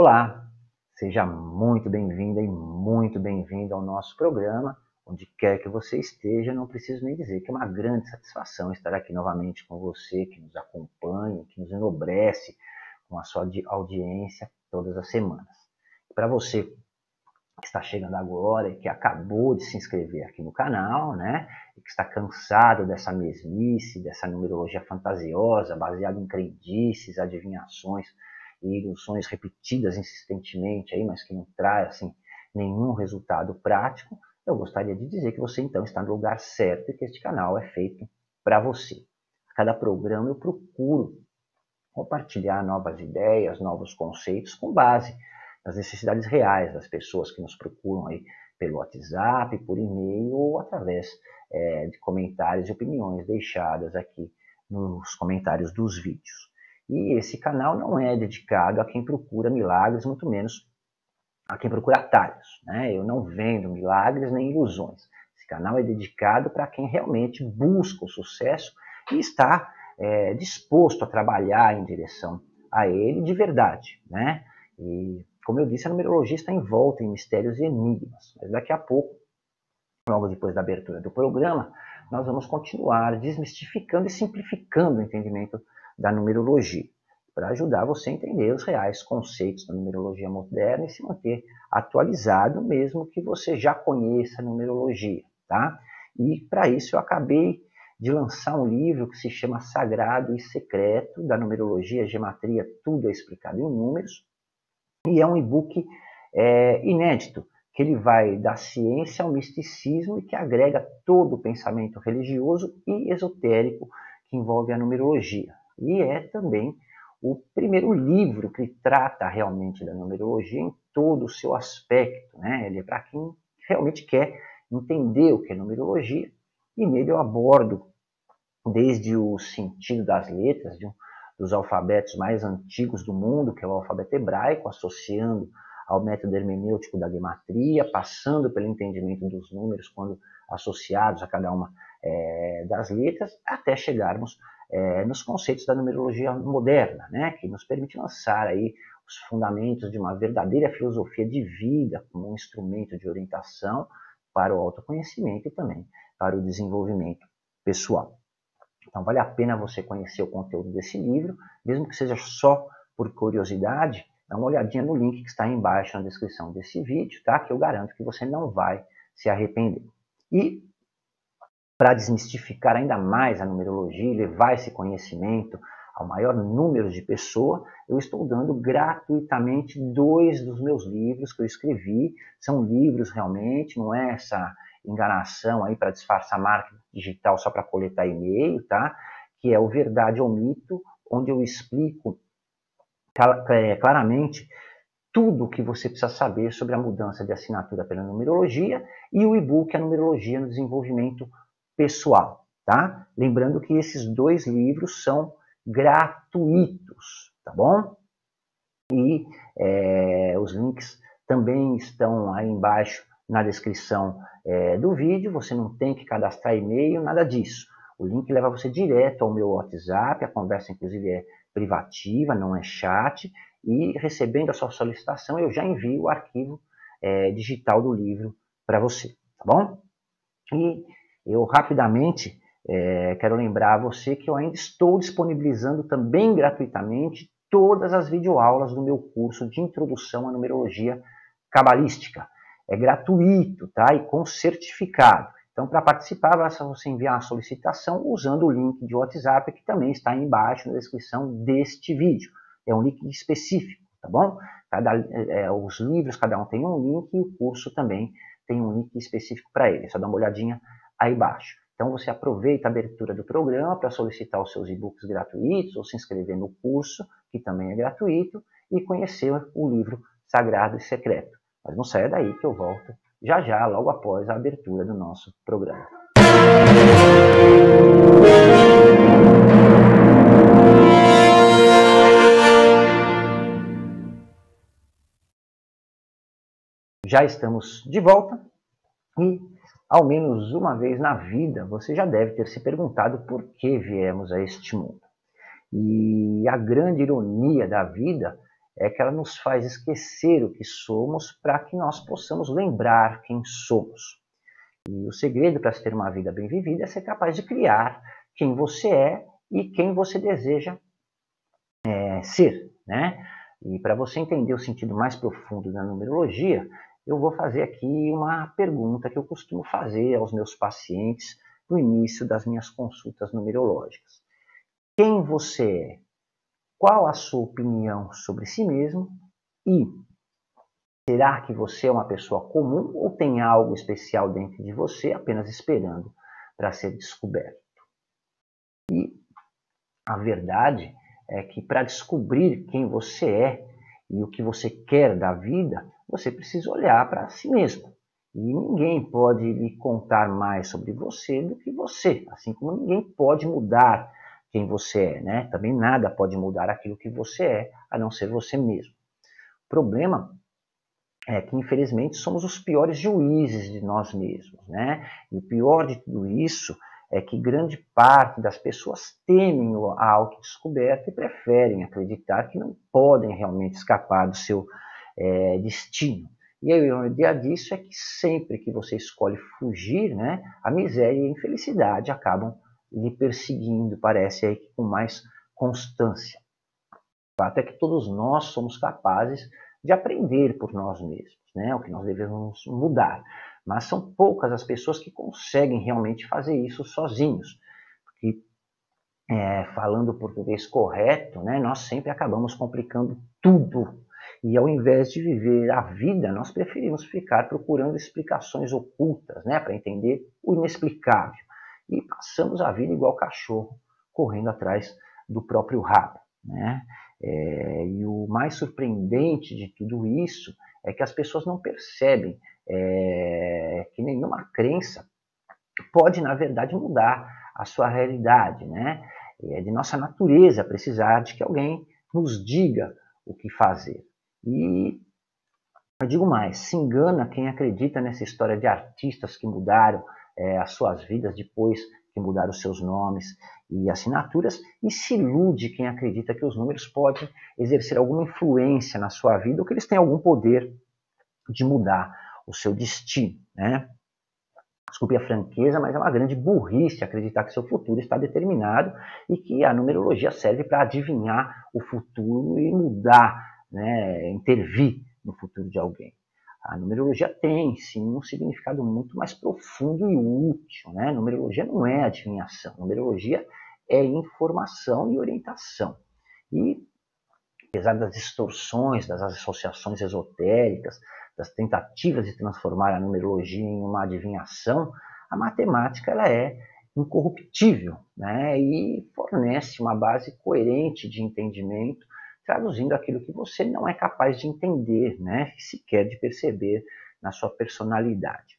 Olá, seja muito bem-vinda e muito bem-vindo ao nosso programa. Onde quer que você esteja, não preciso nem dizer que é uma grande satisfação estar aqui novamente com você, que nos acompanha, que nos enobrece com a sua audiência todas as semanas. Para você que está chegando agora e que acabou de se inscrever aqui no canal, né? E que está cansado dessa mesmice, dessa numerologia fantasiosa, baseada em crendices, adivinhações e ilusões repetidas insistentemente aí, mas que não traz assim, nenhum resultado prático, eu gostaria de dizer que você então está no lugar certo e que este canal é feito para você. A cada programa eu procuro compartilhar novas ideias, novos conceitos com base nas necessidades reais das pessoas que nos procuram aí pelo WhatsApp, por e-mail ou através é, de comentários e opiniões deixadas aqui nos comentários dos vídeos. E esse canal não é dedicado a quem procura milagres, muito menos a quem procura atalhos. Né? Eu não vendo milagres nem ilusões. Esse canal é dedicado para quem realmente busca o sucesso e está é, disposto a trabalhar em direção a ele de verdade. Né? E, como eu disse, a numerologia está envolta em mistérios e enigmas. Mas daqui a pouco, logo depois da abertura do programa, nós vamos continuar desmistificando e simplificando o entendimento da numerologia, para ajudar você a entender os reais conceitos da numerologia moderna e se manter atualizado, mesmo que você já conheça a numerologia, tá? E para isso eu acabei de lançar um livro que se chama Sagrado e Secreto da Numerologia, Gematria, tudo é explicado em números, e é um e-book é, inédito, que ele vai da ciência ao misticismo e que agrega todo o pensamento religioso e esotérico que envolve a numerologia e é também o primeiro livro que trata realmente da numerologia em todo o seu aspecto. Né? Ele é para quem realmente quer entender o que é numerologia, e nele eu abordo desde o sentido das letras, de um dos alfabetos mais antigos do mundo, que é o alfabeto hebraico, associando ao método hermenêutico da gematria, passando pelo entendimento dos números quando associados a cada uma é, das letras, até chegarmos é, nos conceitos da numerologia moderna, né, que nos permite lançar aí os fundamentos de uma verdadeira filosofia de vida como um instrumento de orientação para o autoconhecimento e também para o desenvolvimento pessoal. Então vale a pena você conhecer o conteúdo desse livro, mesmo que seja só por curiosidade, dá uma olhadinha no link que está aí embaixo na descrição desse vídeo, tá? Que eu garanto que você não vai se arrepender. E para desmistificar ainda mais a numerologia e levar esse conhecimento ao maior número de pessoas, eu estou dando gratuitamente dois dos meus livros que eu escrevi. São livros realmente, não é essa enganação aí para disfarçar marca digital só para coletar e-mail, tá? Que é o Verdade ou Mito, onde eu explico é, claramente tudo o que você precisa saber sobre a mudança de assinatura pela numerologia e o e-book A Numerologia no Desenvolvimento pessoal, tá? Lembrando que esses dois livros são gratuitos, tá bom? E é, os links também estão aí embaixo na descrição é, do vídeo. Você não tem que cadastrar e-mail, nada disso. O link leva você direto ao meu WhatsApp. A conversa, inclusive, é privativa, não é chat. E recebendo a sua solicitação, eu já envio o arquivo é, digital do livro para você, tá bom? E eu rapidamente é, quero lembrar você que eu ainda estou disponibilizando também gratuitamente todas as videoaulas do meu curso de Introdução à Numerologia Cabalística. É gratuito, tá? E com certificado. Então, para participar, basta você enviar a solicitação usando o link de WhatsApp que também está aí embaixo na descrição deste vídeo. É um link específico, tá bom? Cada, é, os livros, cada um tem um link e o curso também tem um link específico para ele. É só dar uma olhadinha aí embaixo. Então você aproveita a abertura do programa para solicitar os seus e-books gratuitos ou se inscrever no curso, que também é gratuito, e conhecer o livro Sagrado e Secreto. Mas não saia daí que eu volto já já, logo após a abertura do nosso programa. Já estamos de volta e ao menos uma vez na vida, você já deve ter se perguntado por que viemos a este mundo. E a grande ironia da vida é que ela nos faz esquecer o que somos para que nós possamos lembrar quem somos. E o segredo para se ter uma vida bem vivida é ser capaz de criar quem você é e quem você deseja é, ser. Né? E para você entender o sentido mais profundo da numerologia, eu vou fazer aqui uma pergunta que eu costumo fazer aos meus pacientes no início das minhas consultas numerológicas. Quem você é? Qual a sua opinião sobre si mesmo? E será que você é uma pessoa comum ou tem algo especial dentro de você apenas esperando para ser descoberto? E a verdade é que para descobrir quem você é e o que você quer da vida, você precisa olhar para si mesmo. E ninguém pode lhe contar mais sobre você do que você, assim como ninguém pode mudar quem você é, né? Também nada pode mudar aquilo que você é, a não ser você mesmo. O problema é que, infelizmente, somos os piores juízes de nós mesmos, né? E o pior de tudo isso é que grande parte das pessoas temem a autodescoberta e preferem acreditar que não podem realmente escapar do seu é, destino. E a ideia disso é que sempre que você escolhe fugir, né, a miséria e a infelicidade acabam lhe perseguindo, parece aí com mais constância. O fato é que todos nós somos capazes de aprender por nós mesmos, né, o que nós devemos mudar. Mas são poucas as pessoas que conseguem realmente fazer isso sozinhos. Porque, é, falando o português correto, né, nós sempre acabamos complicando tudo. E ao invés de viver a vida, nós preferimos ficar procurando explicações ocultas né, para entender o inexplicável. E passamos a vida igual cachorro, correndo atrás do próprio rabo. Né? É, e o mais surpreendente de tudo isso é que as pessoas não percebem é, que nenhuma crença pode, na verdade, mudar a sua realidade. Né? É de nossa natureza precisar de que alguém nos diga o que fazer. E eu digo mais: se engana quem acredita nessa história de artistas que mudaram é, as suas vidas depois que mudaram os seus nomes e assinaturas, e se ilude quem acredita que os números podem exercer alguma influência na sua vida ou que eles têm algum poder de mudar o seu destino. Né? Desculpe a franqueza, mas é uma grande burrice acreditar que seu futuro está determinado e que a numerologia serve para adivinhar o futuro e mudar, né, intervir no futuro de alguém. A numerologia tem, sim, um significado muito mais profundo e útil. Né? A numerologia não é adivinhação, a numerologia é informação e orientação. E, apesar das distorções, das associações esotéricas, das tentativas de transformar a numerologia em uma adivinhação, a matemática ela é incorruptível né? e fornece uma base coerente de entendimento, traduzindo aquilo que você não é capaz de entender, né? sequer de perceber na sua personalidade.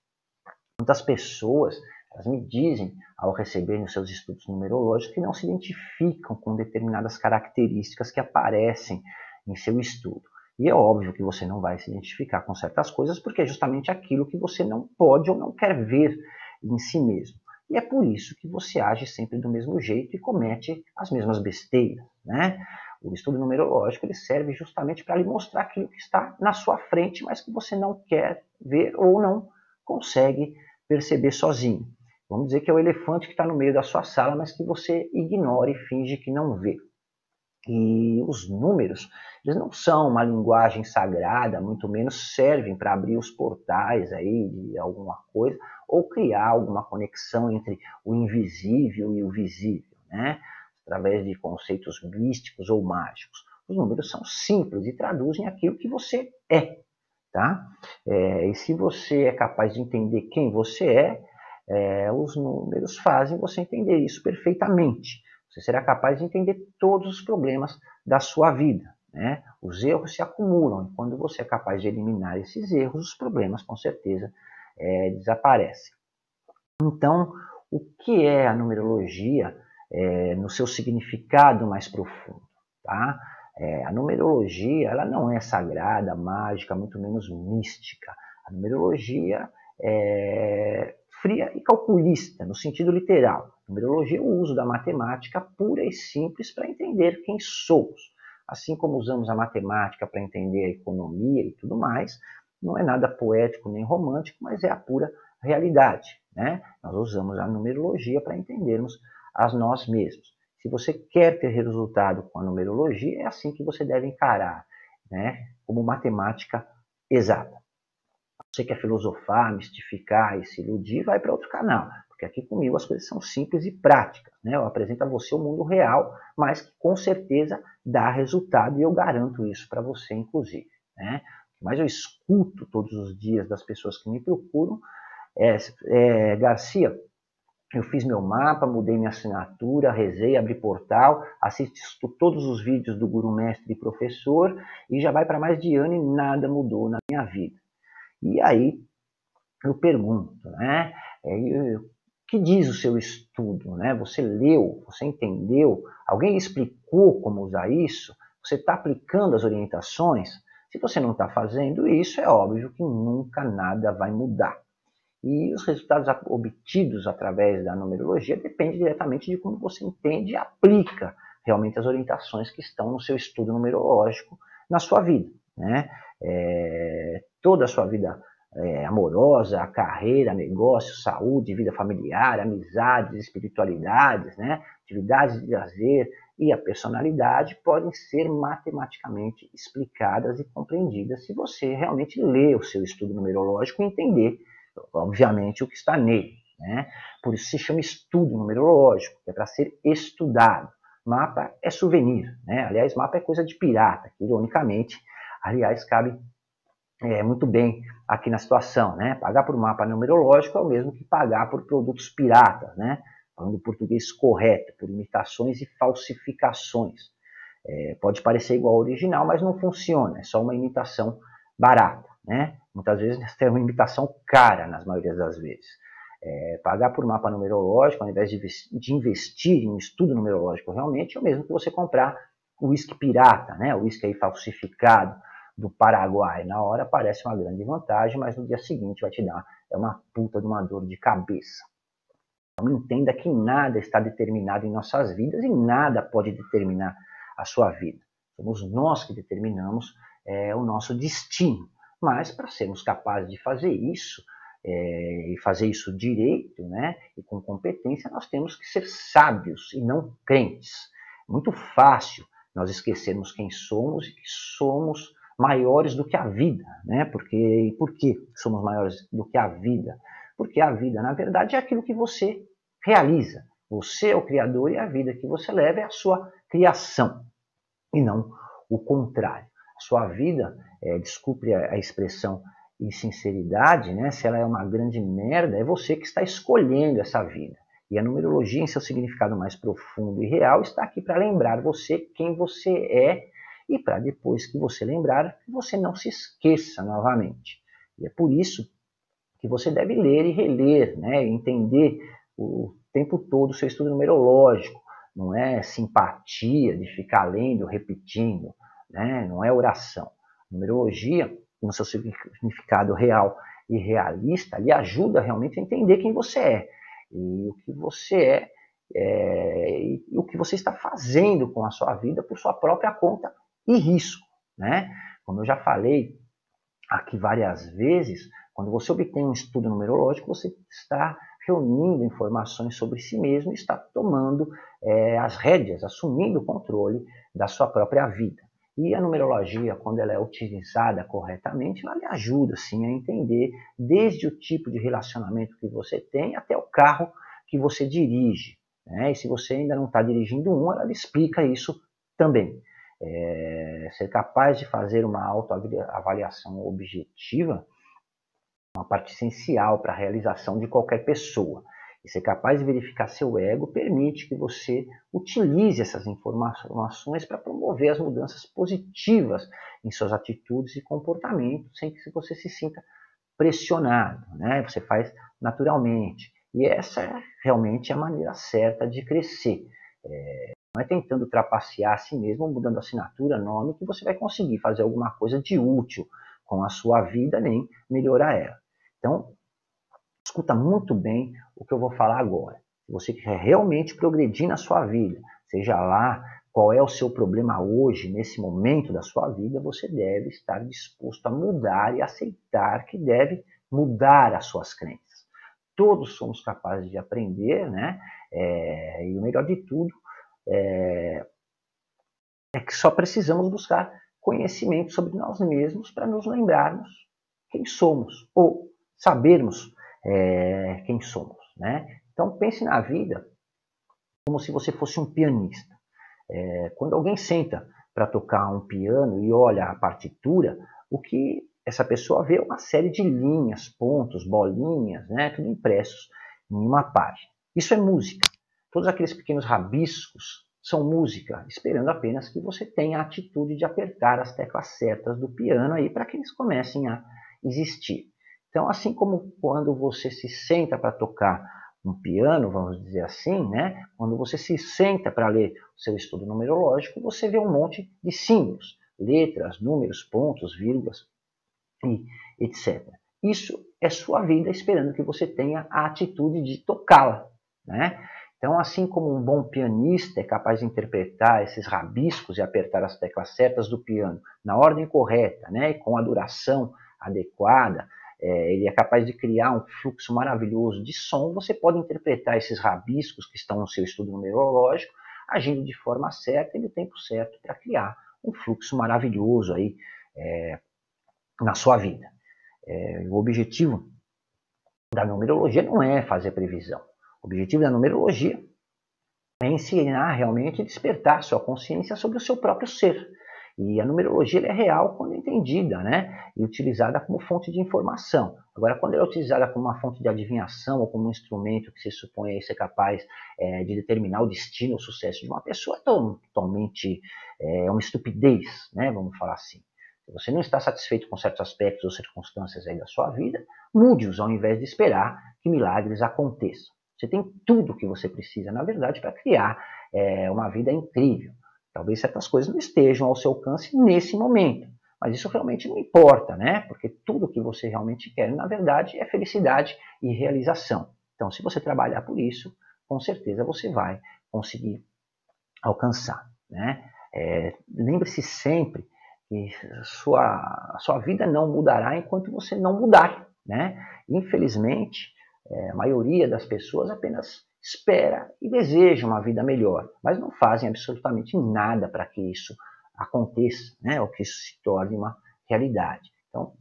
Muitas pessoas elas me dizem, ao receberem os seus estudos numerológicos, que não se identificam com determinadas características que aparecem em seu estudo. E é óbvio que você não vai se identificar com certas coisas, porque é justamente aquilo que você não pode ou não quer ver em si mesmo. E é por isso que você age sempre do mesmo jeito e comete as mesmas besteiras. Né? O estudo numerológico ele serve justamente para lhe mostrar aquilo que está na sua frente, mas que você não quer ver ou não consegue perceber sozinho. Vamos dizer que é o elefante que está no meio da sua sala, mas que você ignora e finge que não vê. E os números, eles não são uma linguagem sagrada, muito menos servem para abrir os portais aí de alguma coisa ou criar alguma conexão entre o invisível e o visível, né? Através de conceitos místicos ou mágicos. Os números são simples e traduzem aquilo que você é, tá? É, e se você é capaz de entender quem você é, é, os números fazem você entender isso perfeitamente. Você será capaz de entender todos os problemas da sua vida. Né? Os erros se acumulam e quando você é capaz de eliminar esses erros, os problemas com certeza é, desaparecem. Então, o que é a numerologia é, no seu significado mais profundo? Tá? É, a numerologia ela não é sagrada, mágica, muito menos mística. A numerologia é fria e calculista, no sentido literal. Numerologia é o uso da matemática pura e simples para entender quem somos. assim como usamos a matemática para entender a economia e tudo mais, não é nada poético nem romântico, mas é a pura realidade. Né? Nós usamos a numerologia para entendermos a nós mesmos. Se você quer ter resultado com a numerologia, é assim que você deve encarar, né? como matemática exata. Você quer filosofar, mistificar e se iludir, vai para outro canal. Porque aqui comigo as coisas são simples e práticas. Né? Eu apresento a você o mundo real, mas que com certeza dá resultado e eu garanto isso para você, inclusive. Né? Mas eu escuto todos os dias das pessoas que me procuram é, é, Garcia, eu fiz meu mapa, mudei minha assinatura, rezei, abri portal, assisto todos os vídeos do Guru Mestre e Professor e já vai para mais de ano e nada mudou na minha vida. E aí eu pergunto, né? É, o que diz o seu estudo? Né? Você leu, você entendeu? Alguém explicou como usar isso? Você está aplicando as orientações? Se você não está fazendo isso, é óbvio que nunca nada vai mudar. E os resultados obtidos através da numerologia dependem diretamente de como você entende e aplica realmente as orientações que estão no seu estudo numerológico na sua vida. Né? É, toda a sua vida é, amorosa, carreira, negócio, saúde, vida familiar, amizades, espiritualidades, né? atividades de lazer e a personalidade podem ser matematicamente explicadas e compreendidas se você realmente ler o seu estudo numerológico e entender obviamente, o que está nele. Né? Por isso se chama estudo numerológico, que é para ser estudado. Mapa é souvenir, né? aliás, mapa é coisa de pirata, que ironicamente, aliás, cabe é, muito bem aqui na situação. Né? Pagar por mapa numerológico é o mesmo que pagar por produtos piratas, né? falando português correto, por imitações e falsificações. É, pode parecer igual ao original, mas não funciona, é só uma imitação barata. Né? Muitas vezes tem uma imitação cara, nas maiorias das vezes. É, pagar por mapa numerológico, ao invés de, de investir em um estudo numerológico realmente, é o mesmo que você comprar o uísque pirata, né? o uísque falsificado do Paraguai. Na hora parece uma grande vantagem, mas no dia seguinte vai te dar é uma puta de uma dor de cabeça. Então entenda que nada está determinado em nossas vidas e nada pode determinar a sua vida. Somos nós que determinamos é, o nosso destino. Mas para sermos capazes de fazer isso, é, e fazer isso direito né, e com competência, nós temos que ser sábios e não crentes. Muito fácil nós esquecermos quem somos e que somos maiores do que a vida. Né? Porque, e por que somos maiores do que a vida? Porque a vida, na verdade, é aquilo que você realiza. Você é o Criador e a vida que você leva é a sua criação, e não o contrário sua vida, é, desculpe a, a expressão em sinceridade, né, se ela é uma grande merda, é você que está escolhendo essa vida. E a numerologia, em seu significado mais profundo e real, está aqui para lembrar você quem você é e para depois que você lembrar, que você não se esqueça novamente. E é por isso que você deve ler e reler, né, entender o tempo todo o seu estudo numerológico. Não é simpatia de ficar lendo, repetindo né? não é oração. numerologia, no seu significado real e realista, lhe ajuda realmente a entender quem você é e o que você é, é e o que você está fazendo com a sua vida por sua própria conta e risco. Né? Como eu já falei aqui várias vezes, quando você obtém um estudo numerológico, você está reunindo informações sobre si mesmo está tomando é, as rédeas, assumindo o controle da sua própria vida. E a numerologia, quando ela é utilizada corretamente, ela lhe ajuda sim a entender desde o tipo de relacionamento que você tem até o carro que você dirige. Né? E se você ainda não está dirigindo um, ela lhe explica isso também. É, ser capaz de fazer uma autoavaliação objetiva é uma parte essencial para a realização de qualquer pessoa. E ser capaz de verificar seu ego permite que você utilize essas informações para promover as mudanças positivas em suas atitudes e comportamentos, sem que você se sinta pressionado. Né? Você faz naturalmente. E essa é realmente a maneira certa de crescer. É, não é tentando trapacear a si mesmo, mudando assinatura, nome, que você vai conseguir fazer alguma coisa de útil com a sua vida, nem melhorar ela. Então, escuta muito bem o que eu vou falar agora. Se você quer realmente progredir na sua vida, seja lá qual é o seu problema hoje, nesse momento da sua vida, você deve estar disposto a mudar e aceitar que deve mudar as suas crenças. Todos somos capazes de aprender, né? É, e o melhor de tudo é, é que só precisamos buscar conhecimento sobre nós mesmos para nos lembrarmos quem somos ou sabermos é, quem somos, né? Então pense na vida como se você fosse um pianista. É, quando alguém senta para tocar um piano e olha a partitura, o que essa pessoa vê é uma série de linhas, pontos, bolinhas, né, tudo impressos em uma página. Isso é música. Todos aqueles pequenos rabiscos são música, esperando apenas que você tenha a atitude de apertar as teclas certas do piano aí para que eles comecem a existir. Então, assim como quando você se senta para tocar um piano, vamos dizer assim, né? Quando você se senta para ler o seu estudo numerológico, você vê um monte de símbolos, letras, números, pontos, vírgulas e etc. Isso é sua vida esperando que você tenha a atitude de tocá-la, né? Então, assim como um bom pianista é capaz de interpretar esses rabiscos e apertar as teclas certas do piano na ordem correta, né, com a duração adequada, é, ele é capaz de criar um fluxo maravilhoso de som, você pode interpretar esses rabiscos que estão no seu estudo numerológico, agindo de forma certa e no tempo certo para criar um fluxo maravilhoso aí é, na sua vida. É, o objetivo da numerologia não é fazer previsão. O objetivo da numerologia é ensinar realmente e despertar sua consciência sobre o seu próprio ser. E a numerologia é real quando entendida né? e utilizada como fonte de informação. Agora, quando ela é utilizada como uma fonte de adivinhação ou como um instrumento que se supõe ser capaz é, de determinar o destino ou sucesso de uma pessoa, é totalmente é uma estupidez, né? vamos falar assim. Se você não está satisfeito com certos aspectos ou circunstâncias aí da sua vida, mude-os ao invés de esperar que milagres aconteçam. Você tem tudo o que você precisa, na verdade, para criar é, uma vida incrível. Talvez certas coisas não estejam ao seu alcance nesse momento, mas isso realmente não importa, né? Porque tudo que você realmente quer, na verdade, é felicidade e realização. Então, se você trabalhar por isso, com certeza você vai conseguir alcançar, né? É, Lembre-se sempre que sua, sua vida não mudará enquanto você não mudar, né? Infelizmente, é, a maioria das pessoas apenas espera e deseja uma vida melhor, mas não fazem absolutamente nada para que isso aconteça, né, ou que isso se torne uma realidade. Então,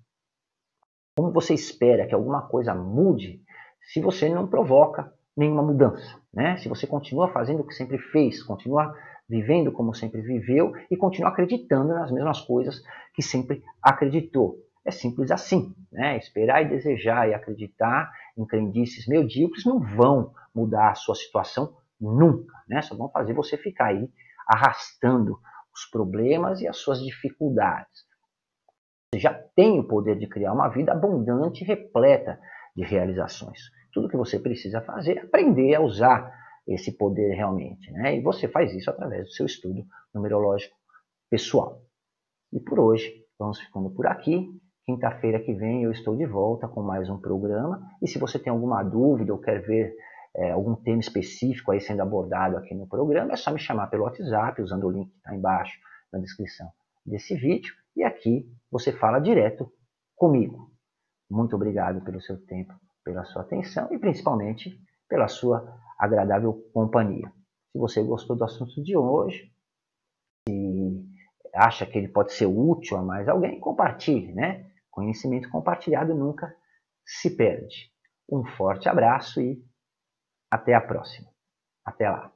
como você espera que alguma coisa mude se você não provoca nenhuma mudança, né? Se você continua fazendo o que sempre fez, continua vivendo como sempre viveu e continua acreditando nas mesmas coisas que sempre acreditou. É simples assim, né? Esperar e desejar e acreditar em crendices medíocres não vão mudar a sua situação nunca, né? Só vão fazer você ficar aí arrastando os problemas e as suas dificuldades. Você já tem o poder de criar uma vida abundante e repleta de realizações. Tudo que você precisa fazer é aprender a usar esse poder realmente, né? E você faz isso através do seu estudo numerológico pessoal. E por hoje, vamos ficando por aqui. Quinta-feira que vem eu estou de volta com mais um programa. E se você tem alguma dúvida ou quer ver é, algum tema específico aí sendo abordado aqui no programa, é só me chamar pelo WhatsApp, usando o link que está embaixo na descrição desse vídeo. E aqui você fala direto comigo. Muito obrigado pelo seu tempo, pela sua atenção e principalmente pela sua agradável companhia. Se você gostou do assunto de hoje, se acha que ele pode ser útil a mais alguém, compartilhe, né? Conhecimento compartilhado nunca se perde. Um forte abraço e até a próxima. Até lá.